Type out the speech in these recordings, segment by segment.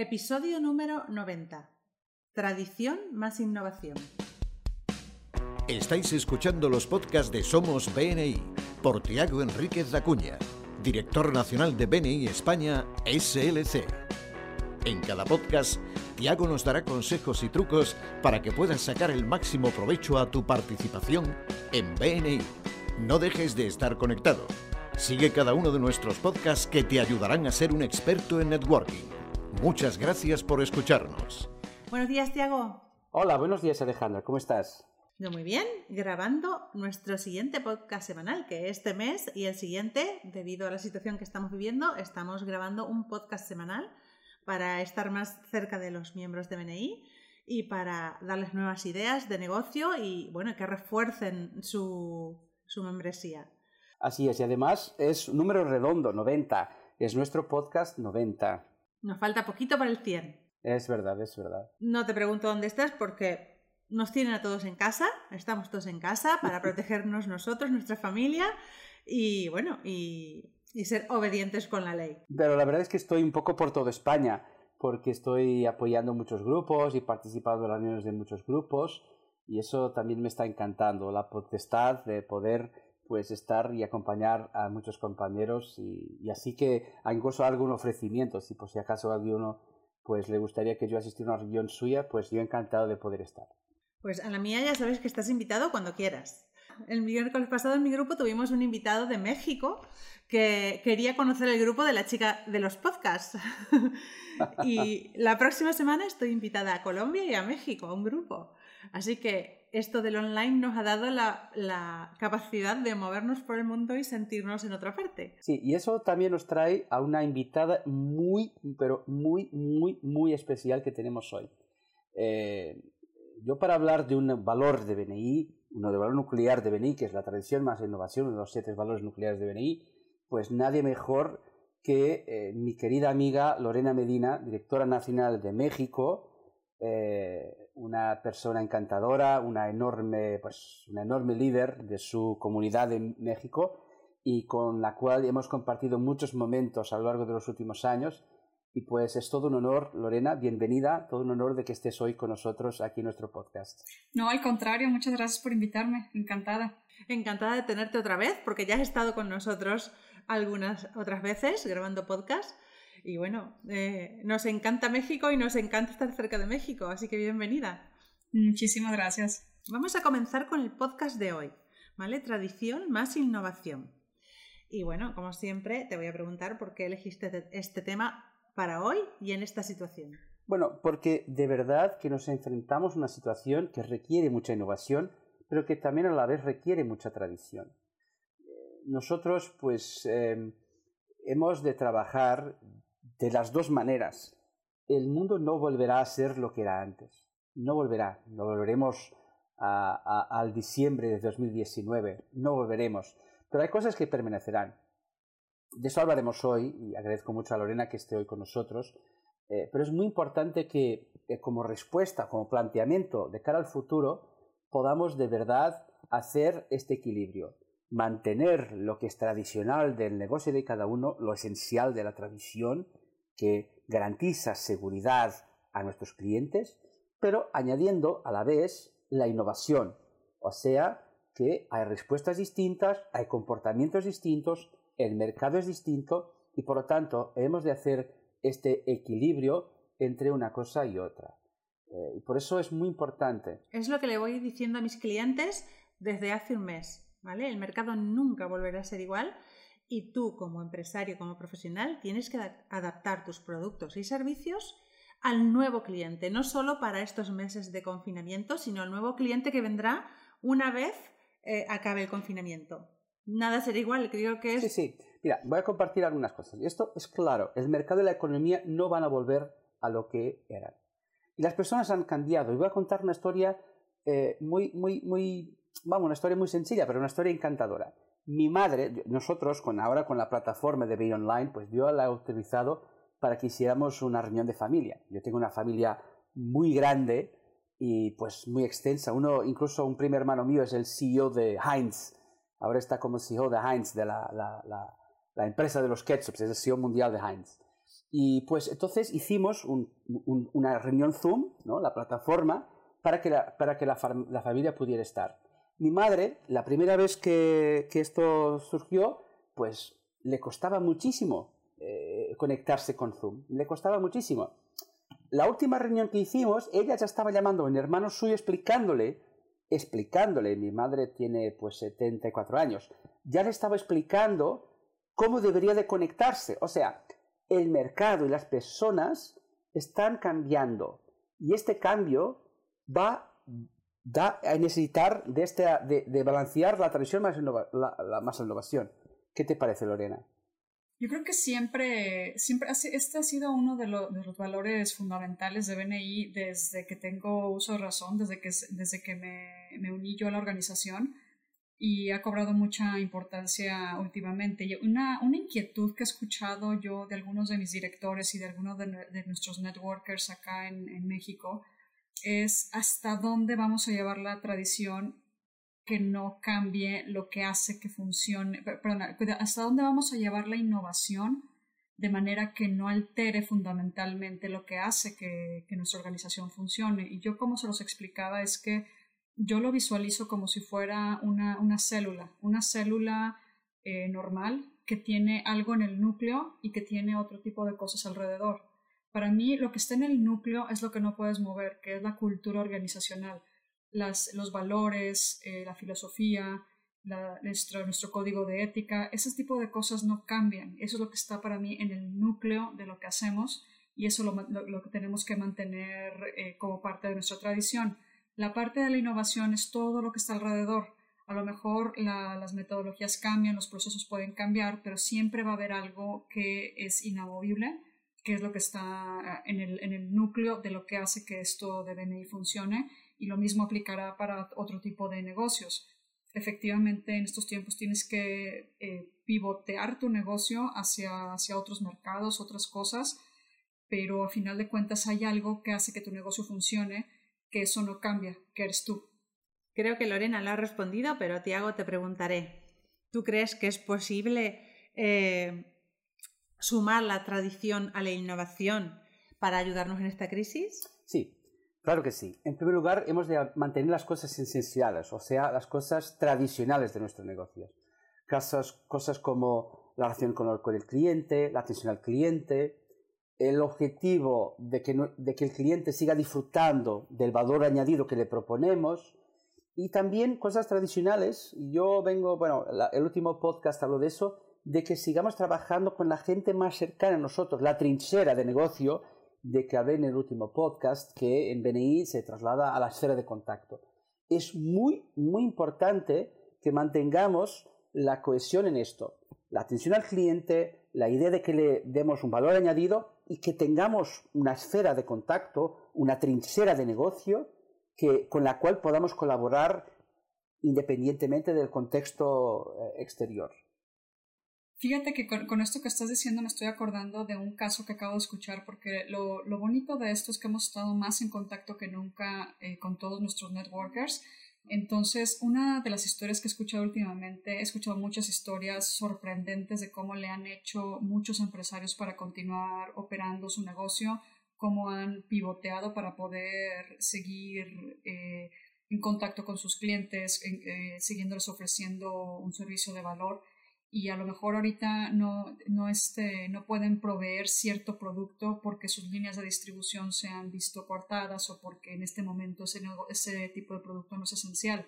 Episodio número 90. Tradición más innovación. Estáis escuchando los podcasts de Somos BNI por Tiago Enríquez Acuña, director nacional de BNI España SLC. En cada podcast, Tiago nos dará consejos y trucos para que puedas sacar el máximo provecho a tu participación en BNI. No dejes de estar conectado. Sigue cada uno de nuestros podcasts que te ayudarán a ser un experto en networking. Muchas gracias por escucharnos. Buenos días, Tiago. Hola, buenos días Alejandra, ¿cómo estás? Yo muy bien, grabando nuestro siguiente podcast semanal, que este mes y el siguiente, debido a la situación que estamos viviendo, estamos grabando un podcast semanal para estar más cerca de los miembros de BNI y para darles nuevas ideas de negocio y bueno, que refuercen su, su membresía. Así es, y además es un número redondo, 90. Es nuestro podcast 90. Nos falta poquito para el 100. Es verdad, es verdad. No te pregunto dónde estás porque nos tienen a todos en casa, estamos todos en casa para protegernos nosotros, nuestra familia y bueno, y, y, ser obedientes con la ley. Pero la verdad es que estoy un poco por toda España porque estoy apoyando muchos grupos y participando en las reuniones de muchos grupos y eso también me está encantando, la potestad de poder pues estar y acompañar a muchos compañeros y, así que incluso algún ofrecimiento, si por si acaso alguno pues le gustaría que yo asistiera a una reunión suya, pues yo encantado de poder estar. Pues a la mía ya sabes que estás invitado cuando quieras. El miércoles pasado en mi grupo tuvimos un invitado de México que quería conocer el grupo de la chica de los podcasts. y la próxima semana estoy invitada a Colombia y a México, a un grupo. Así que esto del online nos ha dado la, capacidad de movernos por el mundo y sentirnos en otra parte. Sí, y eso también nos trae a una invitada muy, pero muy, muy, muy especial que tenemos hoy. Eh, yo para hablar de un valor de BNI, uno de valor nuclear de BNI, que es la tradición más innovación, uno de los siete valores nucleares de BNI, pues nadie mejor que eh, mi querida amiga Lorena Medina, directora nacional de México, eh, una persona encantadora, una enorme, pues, una enorme líder de su comunidad en México y con la cual hemos compartido muchos momentos a lo largo de los últimos años y pues es todo un honor, Lorena, bienvenida, todo un honor de que estés hoy con nosotros aquí en nuestro podcast. No, al contrario, muchas gracias por invitarme, encantada. Encantada de tenerte otra vez, porque ya has estado con nosotros algunas otras veces grabando podcast. Y bueno, eh, nos encanta México y nos encanta estar cerca de México, así que bienvenida. Muchísimas gracias. Vamos a comenzar con el podcast de hoy, ¿vale? Tradición más innovación. Y bueno, como siempre, te voy a preguntar por qué elegiste este tema para hoy y en esta situación? Bueno, porque de verdad que nos enfrentamos a una situación que requiere mucha innovación, pero que también a la vez requiere mucha tradición. Nosotros, pues, eh, hemos de trabajar de las dos maneras. El mundo no volverá a ser lo que era antes. No volverá. No volveremos al diciembre de 2019. No volveremos. Pero hay cosas que permanecerán. De eso hablaremos hoy y agradezco mucho a Lorena que esté hoy con nosotros. Eh, pero es muy importante que como respuesta, como planteamiento de cara al futuro, podamos de verdad hacer este equilibrio. Mantener lo que es tradicional del negocio de cada uno, lo esencial de la tradición, que garantiza seguridad a nuestros clientes, pero añadiendo a la vez la innovación. O sea, que hay respuestas distintas, hay comportamientos distintos, el mercado es distinto y por lo tanto hemos de hacer este equilibrio entre una cosa y otra. Eh, y por eso es muy importante. Es lo que le voy diciendo a mis clientes desde hace un mes. ¿vale? El mercado nunca volverá a ser igual y tú como empresario, como profesional, tienes que adaptar tus productos y servicios al nuevo cliente, no solo para estos meses de confinamiento, sino al nuevo cliente que vendrá una vez eh, acabe el confinamiento nada será igual, creo que es... Sí, sí. Mira, voy a compartir algunas cosas. Esto es claro, el mercado y la economía no van a volver a lo que eran. Y las personas han cambiado. Y voy a contar una historia eh, muy, muy, muy, vamos, una historia muy sencilla, pero una historia encantadora. Mi madre, nosotros con ahora con la plataforma de Be Online, pues yo la he utilizado para que hiciéramos una reunión de familia. Yo tengo una familia muy grande y pues muy extensa. Uno, incluso un primer hermano mío es el CEO de Heinz, ahora está como CEO de Heinz, de la, la, la, la empresa de los ketchups, es el CEO mundial de Heinz. Y pues entonces hicimos una reunión Zoom, ¿no? la plataforma, para que, la, para que la, familia pudiera estar. Mi madre, la primera vez que, esto surgió, pues le costaba muchísimo eh, conectarse con Zoom, le costaba muchísimo. La última reunión que hicimos, ella ya estaba llamando a un hermano suyo explicándole, explicándole, mi madre tiene pues 74 años, ya le estaba explicando cómo debería de conectarse. O sea, el mercado y las personas están cambiando y este cambio va a necesitar de, este, de, balancear la tradición más, la, más innovación. ¿Qué te parece, Lorena? Yo creo que siempre, siempre este ha sido uno de, los valores fundamentales de BNI desde que tengo uso de razón, desde que, desde que me, me uní yo a la organización y ha cobrado mucha importancia últimamente. Y una, una, inquietud que he escuchado yo de algunos de mis directores y de algunos de, nuestros networkers acá en, en, México es hasta dónde vamos a llevar la tradición que no cambie lo que hace que funcione, perdón, hasta dónde vamos a llevar la innovación de manera que no altere fundamentalmente lo que hace que, que nuestra organización funcione. Y yo como se los explicaba es que yo lo visualizo como si fuera una, una célula, una célula eh, normal que tiene algo en el núcleo y que tiene otro tipo de cosas alrededor. Para mí, lo que está en el núcleo es lo que no puedes mover, que es la cultura organizacional, las, los valores, eh, la filosofía, nuestro, nuestro código de ética, ese tipo de cosas no cambian. Eso es lo que está para mí en el núcleo de lo que hacemos y eso lo, lo, que tenemos que mantener eh, como parte de nuestra tradición la parte de la innovación es todo lo que está alrededor. A lo mejor las metodologías cambian, los procesos pueden cambiar, pero siempre va a haber algo que es inamovible, que es lo que está en el, en el núcleo de lo que hace que esto de BNI funcione. Y lo mismo aplicará para otro tipo de negocios. Efectivamente, en estos tiempos tienes que eh, pivotear tu negocio hacia, hacia otros mercados, otras cosas, pero a final de cuentas hay algo que hace que tu negocio funcione que eso no cambia, que eres tú. Creo que Lorena lo ha respondido, pero Tiago te preguntaré, ¿tú crees que es posible eh, sumar la tradición a la innovación para ayudarnos en esta crisis? Sí, Claro que sí. En primer lugar, hemos de mantener las cosas esenciales, o sea, las cosas tradicionales de nuestros negocios. Cosas, cosas como la relación con el, cliente, la atención al cliente, el objetivo de que, el cliente siga disfrutando del valor añadido que le proponemos y también cosas tradicionales. Yo vengo, bueno, el último podcast habló de eso, de que sigamos trabajando con la gente más cercana a nosotros, la trinchera de negocio de que hablé en el último podcast, que en BNI se traslada a la esfera de contacto. Es muy, muy importante que mantengamos la cohesión en esto. La atención al cliente, la idea de que le demos un valor añadido y que tengamos una esfera de contacto, una trinchera de negocio que, con la cual podamos colaborar independientemente del contexto eh, exterior. Fíjate que con, esto que estás diciendo me estoy acordando de un caso que acabo de escuchar porque lo, lo bonito de esto es que hemos estado más en contacto que nunca eh, con todos nuestros networkers. Entonces, una de las historias que he escuchado últimamente, he escuchado muchas historias sorprendentes de cómo le han hecho muchos empresarios para continuar operando su negocio, cómo han pivoteado para poder seguir eh, en contacto con sus clientes, eh, siguiéndoles ofreciendo un servicio de valor y a lo mejor ahorita no, no, este, no pueden proveer cierto producto porque sus líneas de distribución se han visto cortadas o porque en este momento ese, ese tipo de producto no es esencial,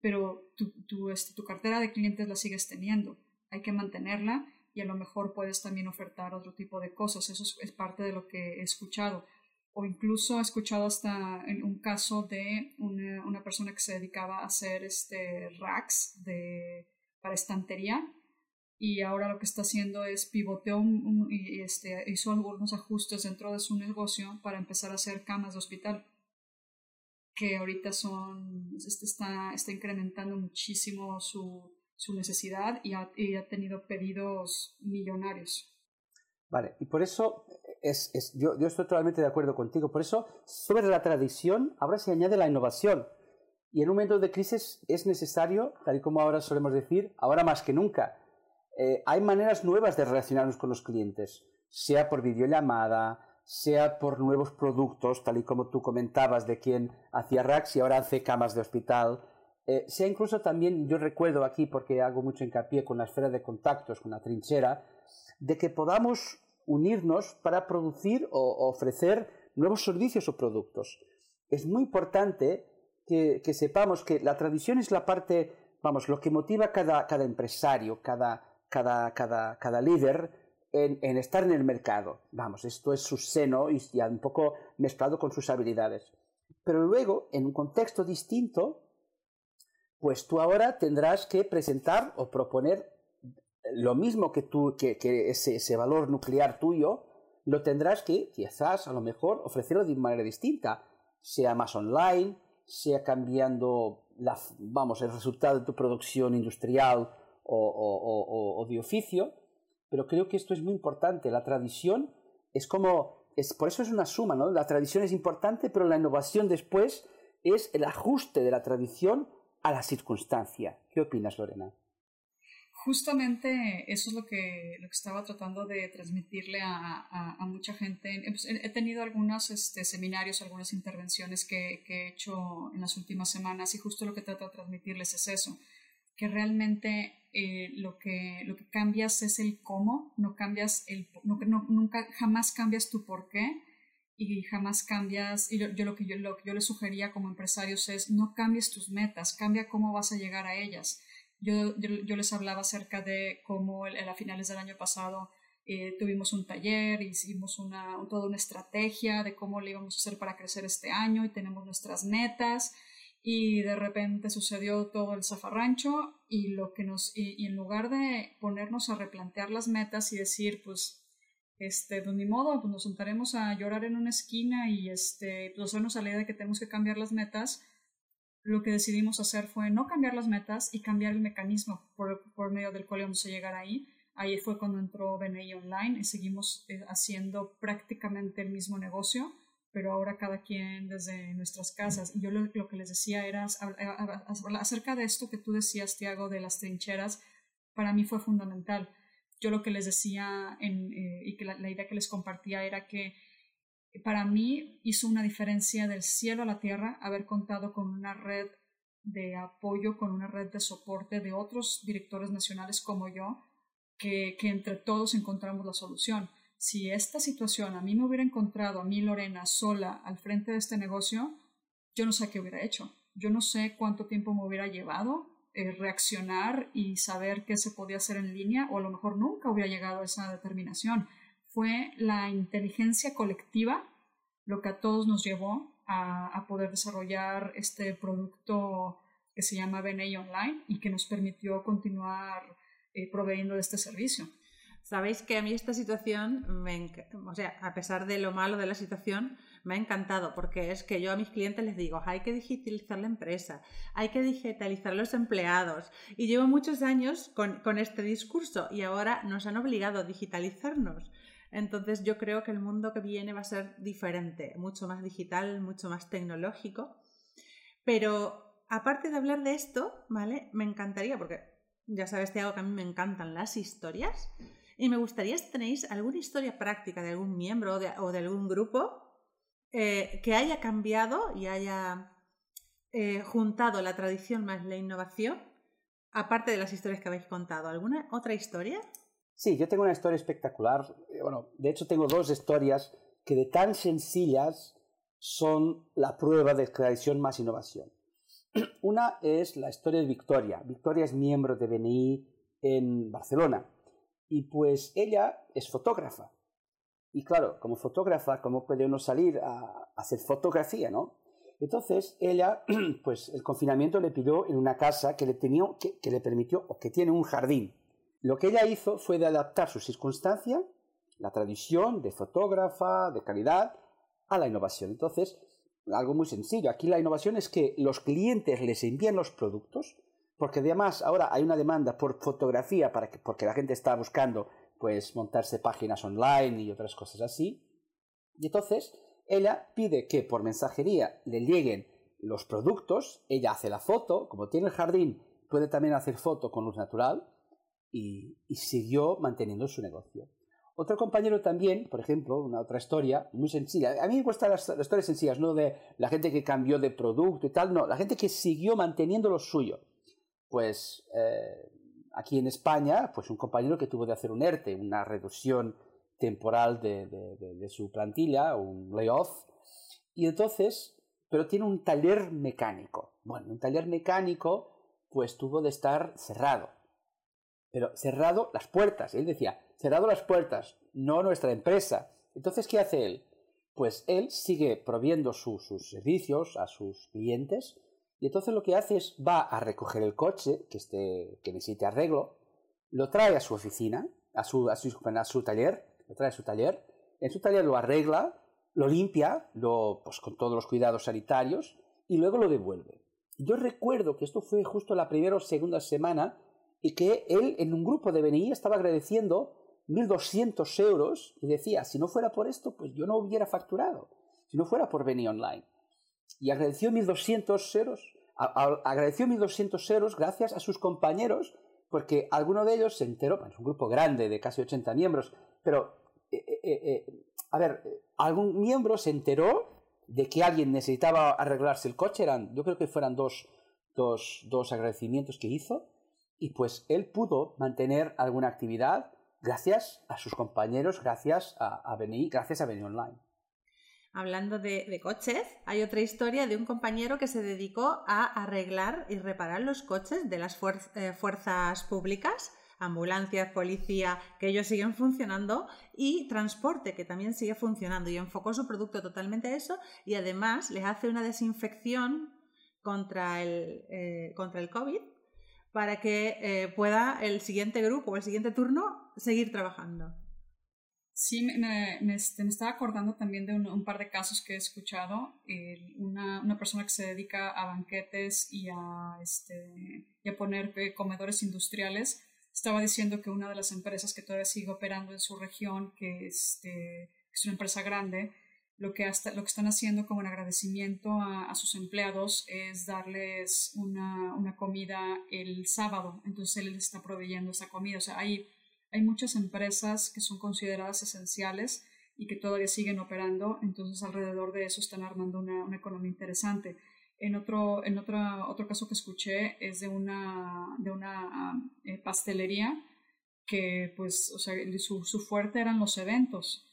pero tu, tu, este, tu cartera de clientes la sigues teniendo, hay que mantenerla y a lo mejor puedes también ofertar otro tipo de cosas, eso es, parte de lo que he escuchado. O incluso he escuchado hasta en un caso de una, una persona que se dedicaba a hacer este racks de, para estantería y ahora lo que está haciendo es pivoteó y este, hizo algunos ajustes dentro de su negocio para empezar a hacer camas de hospital que ahorita son este está, está incrementando muchísimo su, su necesidad y ha, y ha, tenido pedidos millonarios. Vale, y por eso es, es, yo, yo estoy totalmente de acuerdo contigo. Por eso, sobre la tradición, ahora se añade la innovación. Y en un momento de crisis es necesario, tal y como ahora solemos decir, ahora más que nunca, eh, hay maneras nuevas de relacionarnos con los clientes. sea por videollamada, sea por nuevos productos, tal y como tú comentabas de quien hacía racks y ahora hace camas de hospital, eh, sea incluso también, yo recuerdo aquí, porque hago mucho hincapié con la esfera de contactos, con la trinchera, de que podamos unirnos para producir o ofrecer nuevos servicios o productos. Es muy importante que, sepamos que la tradición es la parte, vamos, lo que motiva cada, cada empresario, cada, cada, cada, cada líder en, estar en el mercado. Vamos, esto es su seno y ya un poco mezclado con sus habilidades. Pero luego, en un contexto distinto, pues tú ahora tendrás que presentar o proponer lo mismo que, tú, que, que ese, ese, valor nuclear tuyo, lo tendrás que, quizás, a lo mejor, ofrecerlo de manera distinta, sea más online, sea cambiando la, vamos, el resultado de tu producción industrial o, de oficio, pero creo que esto es muy importante. La tradición es como, es, por eso es una suma, ¿no? La tradición es importante, pero la innovación después es el ajuste de la tradición a la circunstancia. ¿Qué opinas, Lorena? Justamente eso es lo que, lo que estaba tratando de transmitirle a, a, mucha gente. Pues, he tenido algunos este, seminarios, algunas intervenciones que, que, he hecho en las últimas semanas y justo lo que trato de transmitirles es eso, que realmente eh, lo, que, lo que cambias es el cómo, no cambias el, no, nunca, jamás cambias tu por qué y jamás cambias, y yo, lo, que yo, lo yo les sugería como empresarios es no cambies tus metas, cambia cómo vas a llegar a ellas. Yo, yo, les hablaba acerca de cómo a finales del año pasado eh, tuvimos un taller, hicimos una, toda una estrategia de cómo le íbamos a hacer para crecer este año y tenemos nuestras metas y de repente sucedió todo el zafarrancho y lo que nos y, en lugar de ponernos a replantear las metas y decir pues este pues ni modo pues nos sentaremos a llorar en una esquina y este pues hacernos a la idea de que tenemos que cambiar las metas lo que decidimos hacer fue no cambiar las metas y cambiar el mecanismo por, por medio del cual íbamos a llegar ahí. Ahí fue cuando entró BNI Online y seguimos eh, haciendo prácticamente el mismo negocio, pero ahora cada quien desde nuestras casas. Y yo lo, que les decía era acerca de esto que tú decías, Tiago, de las trincheras, para mí fue fundamental. Yo lo que les decía eh, y que la idea que les compartía era que para mí hizo una diferencia del cielo a la tierra haber contado con una red de apoyo, con una red de soporte de otros directores nacionales como yo, que, que entre todos encontramos la solución. Si esta situación a mí me hubiera encontrado, a mí Lorena, sola al frente de este negocio, yo no sé qué hubiera hecho. Yo no sé cuánto tiempo me hubiera llevado eh, reaccionar y saber qué se podía hacer en línea, o a lo mejor nunca hubiera llegado a esa determinación fue la inteligencia colectiva lo que a todos nos llevó a, poder desarrollar este producto que se llama BNI Online y que nos permitió continuar eh, proveyendo de este servicio. Sabéis que a mí esta situación, o sea, a pesar de lo malo de la situación, me ha encantado porque es que yo a mis clientes les digo, hay que digitalizar la empresa, hay que digitalizar los empleados. Y llevo muchos años con, con este discurso y ahora nos han obligado a digitalizarnos. Entonces yo creo que el mundo que viene va a ser diferente, mucho más digital, mucho más tecnológico. Pero aparte de hablar de esto, ¿vale? Me encantaría, porque ya sabes, Tiago, que a mí me encantan las historias. Y me gustaría si tenéis alguna historia práctica de algún miembro o de, algún grupo eh, que haya cambiado y haya eh, juntado la tradición más la innovación, aparte de las historias que habéis contado. ¿Alguna otra historia? Sí, yo tengo una historia espectacular. Eh, bueno, de hecho tengo dos historias que de tan sencillas son la prueba de tradición más innovación. Una es la historia de Victoria. Victoria es miembro de BNI en Barcelona y pues ella es fotógrafa. Y claro, como fotógrafa, ¿cómo puede uno salir a hacer fotografía, no? Entonces ella, pues el confinamiento le pidió en una casa que le, tenía, que le permitió o que tiene un jardín. Lo que ella hizo fue de adaptar su circunstancia, la tradición de fotógrafa, de calidad, a la innovación. Entonces, algo muy sencillo. Aquí la innovación es que los clientes les envían los productos, porque además ahora hay una demanda por fotografía para que, porque la gente está buscando pues montarse páginas online y otras cosas así. Y entonces ella pide que por mensajería le lleguen los productos, ella hace la foto, como tiene el jardín, puede también hacer foto con luz natural, y, siguió manteniendo su negocio. Otro compañero también, por ejemplo, una otra historia muy sencilla. A mí me gustan las, historias sencillas, no de la gente que cambió de producto y tal, no, la gente que siguió manteniendo lo suyo. Pues eh, aquí en España, pues un compañero que tuvo de hacer un ERTE, una reducción temporal de, de su plantilla, un layoff, y entonces, pero tiene un taller mecánico. Bueno, un taller mecánico, pues tuvo de estar cerrado. Pero cerrado las puertas. Él decía, cerrado las puertas, no nuestra empresa. Entonces, ¿qué hace él? Pues él sigue proviendo sus servicios a sus clientes y entonces lo que hace es va a recoger el coche que, esté, que necesite arreglo, lo trae a su oficina, a su, a su, taller, lo trae a su taller, en su taller lo arregla, lo limpia, lo, pues con todos los cuidados sanitarios y luego lo devuelve. Yo recuerdo que esto fue justo la primera o segunda semana y que él en un grupo de BNI estaba agradeciendo 1.200 euros y decía, si no fuera por esto, pues yo no hubiera facturado, si no fuera por venir online. Y agradeció 1.200 euros, agradeció 1.200 euros gracias a sus compañeros, porque alguno de ellos se enteró, es un grupo grande de casi 80 miembros, pero, eh, eh, eh, a ver, algún miembro se enteró de que alguien necesitaba arreglarse el coche, eran, yo creo que fueran dos, dos, dos agradecimientos que hizo, y pues él pudo mantener alguna actividad gracias a sus compañeros, gracias a, a gracias a Beni Online. Hablando de, coches, hay otra historia de un compañero que se dedicó a arreglar y reparar los coches de las eh, fuerzas públicas, ambulancias, policía, que ellos siguen funcionando, y transporte, que también sigue funcionando. Y enfocó su producto totalmente a eso y además les hace una desinfección contra el, eh, contra el COVID para que eh, pueda el siguiente grupo o el siguiente turno seguir trabajando. Sí, me, este, estaba acordando también de un, par de casos que he escuchado. una, persona que se dedica a banquetes y a, este, y a poner eh, comedores industriales estaba diciendo que una de las empresas que todavía sigue operando en su región, que este, es una empresa grande, lo que, hasta, lo que están haciendo como un agradecimiento a, sus empleados es darles una, una, comida el sábado. Entonces él les está proveyendo esa comida. O sea, hay, hay muchas empresas que son consideradas esenciales y que todavía siguen operando. Entonces alrededor de eso están armando una, una economía interesante. En otro, en otro, otro caso que escuché es de una, de una eh, pastelería que pues, o sea, su, su fuerte eran los eventos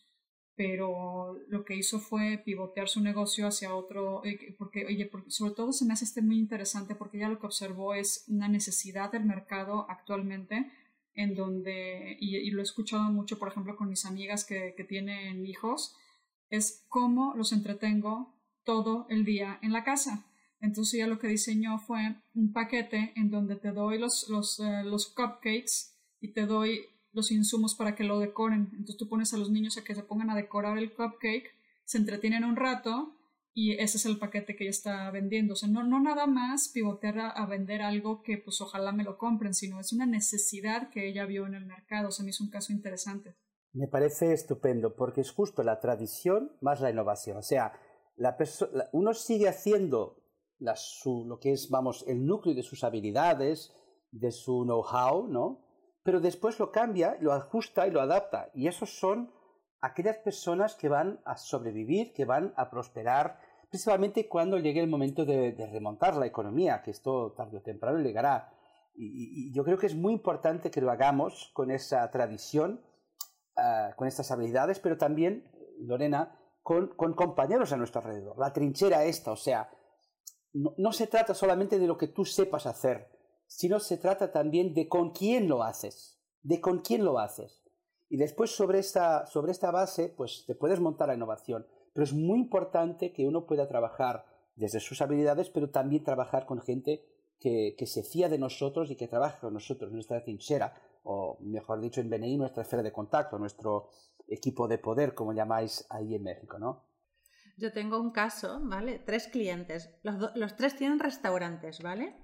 pero lo que hizo fue pivotear su negocio hacia otro, eh, porque, oye, sobre todo se me hace este muy interesante porque ya lo que observó es una necesidad del mercado actualmente en donde, y, lo he escuchado mucho, por ejemplo, con mis amigas que, que tienen hijos, es cómo los entretengo todo el día en la casa. Entonces ella lo que diseñó fue un paquete en donde te doy los, los, eh, los cupcakes y te doy los insumos para que lo decoren. Entonces tú pones a los niños a que se pongan a decorar el cupcake, se entretienen un rato y ese es el paquete que ella está vendiendo. O sea, no, no nada más pivotear a, vender algo que pues ojalá me lo compren, sino es una necesidad que ella vio en el mercado. O sea, me hizo un caso interesante. Me parece estupendo porque es justo la tradición más la innovación. O sea, la uno sigue haciendo lo que es, vamos, el núcleo de sus habilidades, de su know-how, ¿no? pero después lo cambia, lo ajusta y lo adapta. Y esos son aquellas personas que van a sobrevivir, que van a prosperar, principalmente cuando llegue el momento de, remontar la economía, que esto tarde o temprano llegará. Y, yo creo que es muy importante que lo hagamos con esa tradición, ah, con estas habilidades, pero también, Lorena, con, compañeros a nuestro alrededor. La trinchera esta, o sea, no se trata solamente de lo que tú sepas hacer, sino se trata también de con quién lo haces, de con quién lo haces. Y después sobre esta, sobre esta base, pues te puedes montar la innovación. Pero es muy importante que uno pueda trabajar desde sus habilidades, pero también trabajar con gente que, que se fía de nosotros y que trabaja con nosotros, nuestra trinchera, o mejor dicho, en BNI, nuestra esfera de contacto, nuestro equipo de poder, como llamáis ahí en México, ¿no? Yo tengo un caso, ¿vale? Tres clientes. Los, los tres tienen restaurantes, ¿vale?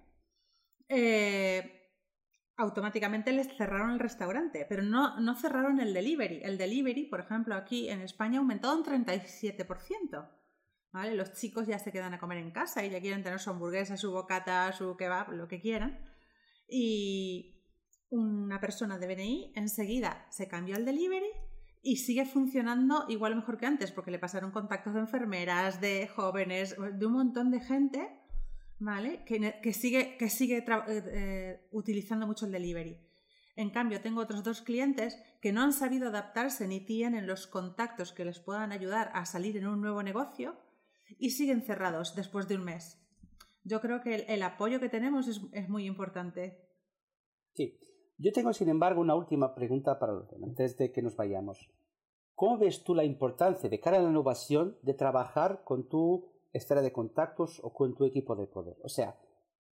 Eh, automáticamente les cerraron el restaurante, pero no, no cerraron el delivery. El delivery, por ejemplo, aquí en España ha aumentado un 37%. ¿Vale? Los chicos ya se quedan a comer en casa y ya quieren tener su hamburguesa, su bocata, su kebab, lo que quieran. Y una persona de BNI enseguida se cambió al delivery y sigue funcionando igual mejor que antes, porque le pasaron contactos de enfermeras, de jóvenes, de un montón de gente, ¿vale? Que, sigue, que sigue eh, eh, utilizando mucho el delivery. En cambio, tengo otros dos clientes que no han sabido adaptarse ni tienen los contactos que les puedan ayudar a salir en un nuevo negocio y siguen cerrados después de un mes. Yo creo que el, apoyo que tenemos es, es, muy importante. Sí. Yo tengo, sin embargo, una última pregunta para antes de que nos vayamos. ¿Cómo ves tú la importancia de cara a la innovación de trabajar con tu esfera de contactos o con tu equipo de poder? O sea,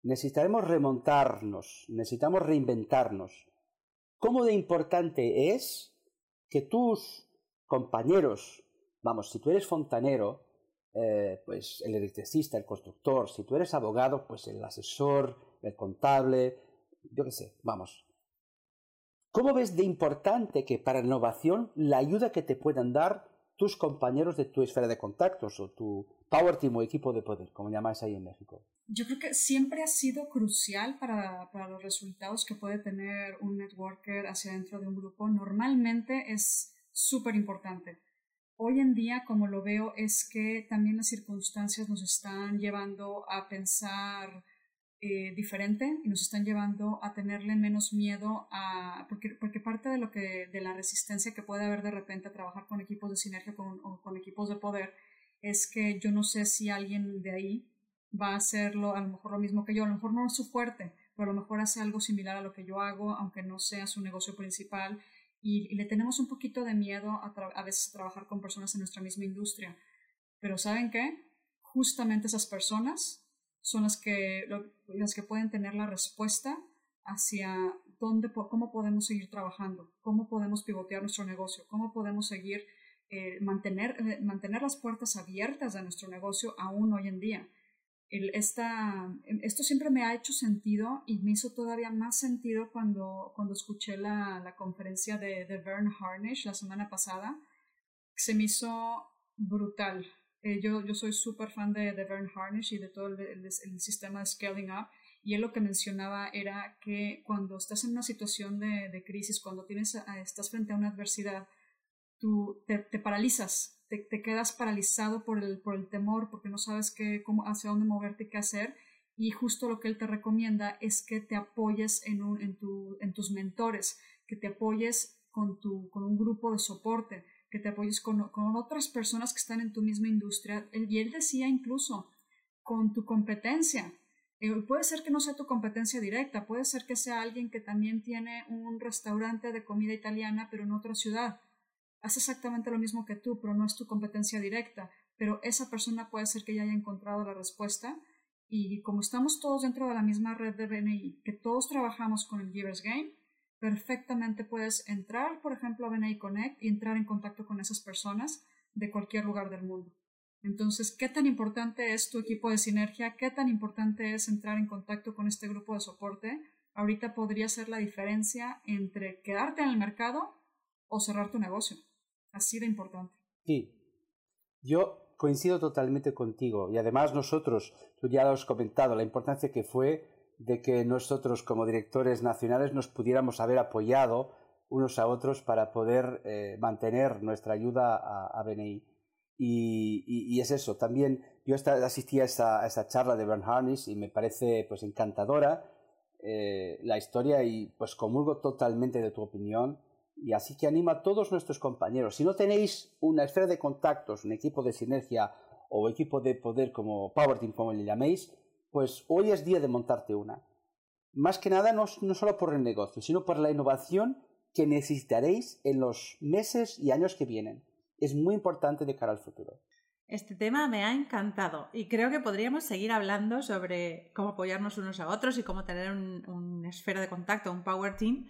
necesitaremos remontarnos, necesitamos reinventarnos, cómo de importante es que tus compañeros, vamos, si tú eres fontanero, eh, pues el electricista, el constructor, si tú eres abogado, pues el asesor, el contable, yo qué sé, vamos. ¿Cómo ves de importante que para la innovación la ayuda que te puedan dar tus compañeros de tu esfera de contactos o tu power team o equipo de poder, como llamáis ahí en México? Yo creo que siempre ha sido crucial para, para los resultados que puede tener un networker hacia dentro de un grupo. Normalmente es súper importante. Hoy en día, como lo veo, es que también las circunstancias nos están llevando a pensar eh, diferente y nos están llevando a tenerle menos miedo a porque, porque parte de lo que de la resistencia que puede haber de repente a trabajar con equipos de sinergia con, o con equipos de poder es que yo no sé si alguien de ahí va a hacerlo a lo mejor lo mismo que yo, a lo mejor no es su fuerte, pero a lo mejor hace algo similar a lo que yo hago, aunque no sea su negocio principal, y, le tenemos un poquito de miedo a, a veces trabajar con personas en nuestra misma industria. Pero ¿saben qué? Justamente esas personas son las que, las que pueden tener la respuesta hacia dónde, cómo podemos seguir trabajando, cómo podemos pivotear nuestro negocio, cómo podemos seguir eh, mantener, eh, mantener las puertas abiertas de nuestro negocio aún hoy en día. Esta, esto siempre me ha hecho sentido y me hizo todavía más sentido cuando, cuando escuché la, la conferencia de, de Vern Harnish la semana pasada. Se me hizo brutal. Eh, yo, yo soy súper fan de, de Vern Harnish y de todo el, el, sistema de Scaling Up. Y él lo que mencionaba era que cuando estás en una situación de, de crisis, cuando tienes, estás frente a una adversidad, tú te, paralizas, te, quedas paralizado por el, por el temor, porque no sabes qué, cómo, hacia dónde moverte y qué hacer. Y justo lo que él te recomienda es que te apoyes en, un, en, tu, en tus mentores, que te apoyes con, tu, con un grupo de soporte, que te apoyes con, otras personas que están en tu misma industria. Y él decía incluso con tu competencia. Eh, puede ser que no sea tu competencia directa, puede ser que sea alguien que también tiene un restaurante de comida italiana, pero en otra ciudad hace exactamente lo mismo que tú, pero no es tu competencia directa, pero esa persona puede ser que ya haya encontrado la respuesta y como estamos todos dentro de la misma red de BNI, que todos trabajamos con el Givers Game, perfectamente puedes entrar, por ejemplo, a BNI Connect y entrar en contacto con esas personas de cualquier lugar del mundo. Entonces, ¿qué tan importante es tu equipo de sinergia? ¿Qué tan importante es entrar en contacto con este grupo de soporte? Ahorita podría ser la diferencia entre quedarte en el mercado o cerrar tu negocio. Así de importante. Sí, yo coincido totalmente contigo y además nosotros, tú ya lo has comentado, la importancia que fue de que nosotros como directores nacionales nos pudiéramos haber apoyado unos a otros para poder eh, mantener nuestra ayuda a, BNI. Y, es eso, también yo asistí a esa, a esa charla de Bern Harnish y me parece pues encantadora eh, la historia y pues comulgo totalmente de tu opinión y así que animo a todos nuestros compañeros. Si no tenéis una esfera de contactos, un equipo de sinergia o equipo de poder como Power Team, como le llaméis, pues hoy es día de montarte una. Más que nada, no, no solo por el negocio, sino por la innovación que necesitaréis en los meses y años que vienen. Es muy importante de cara al futuro. Este tema me ha encantado y creo que podríamos seguir hablando sobre cómo apoyarnos unos a otros y cómo tener una esfera de contacto, un power team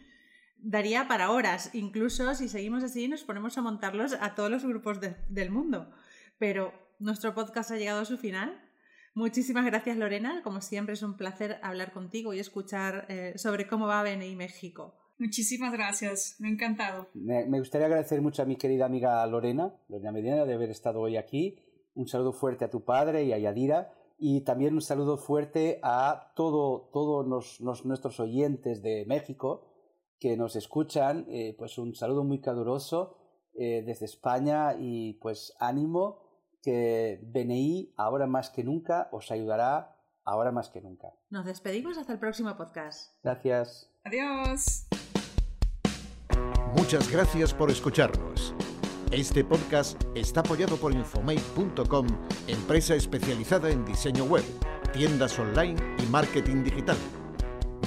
daría para horas. Incluso si seguimos así, nos ponemos a montarlos a todos los grupos del mundo. Pero nuestro podcast ha llegado a su final. Muchísimas gracias, Lorena. Como siempre, es un placer hablar contigo y escuchar eh, sobre cómo va BNI México. Muchísimas gracias, me ha encantado. Me, gustaría agradecer mucho a mi querida amiga Lorena, Lorena Medina, de haber estado hoy aquí. Un saludo fuerte a tu padre y a Yadira. Y también un saludo fuerte a todos todo nuestros oyentes de México, que nos escuchan, eh, pues un saludo muy caluroso. eh, desde España y pues ánimo que BNI ahora más que nunca os ayudará ahora más que nunca. Nos despedimos hasta el próximo podcast. Gracias. Adiós. Muchas gracias por escucharnos. Este podcast está apoyado por Infomate.com, empresa especializada en diseño web, tiendas online y marketing digital.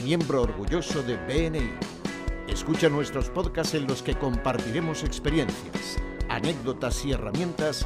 Miembro orgulloso de BNI. Escucha nuestros podcasts en los que compartiremos experiencias, anécdotas y herramientas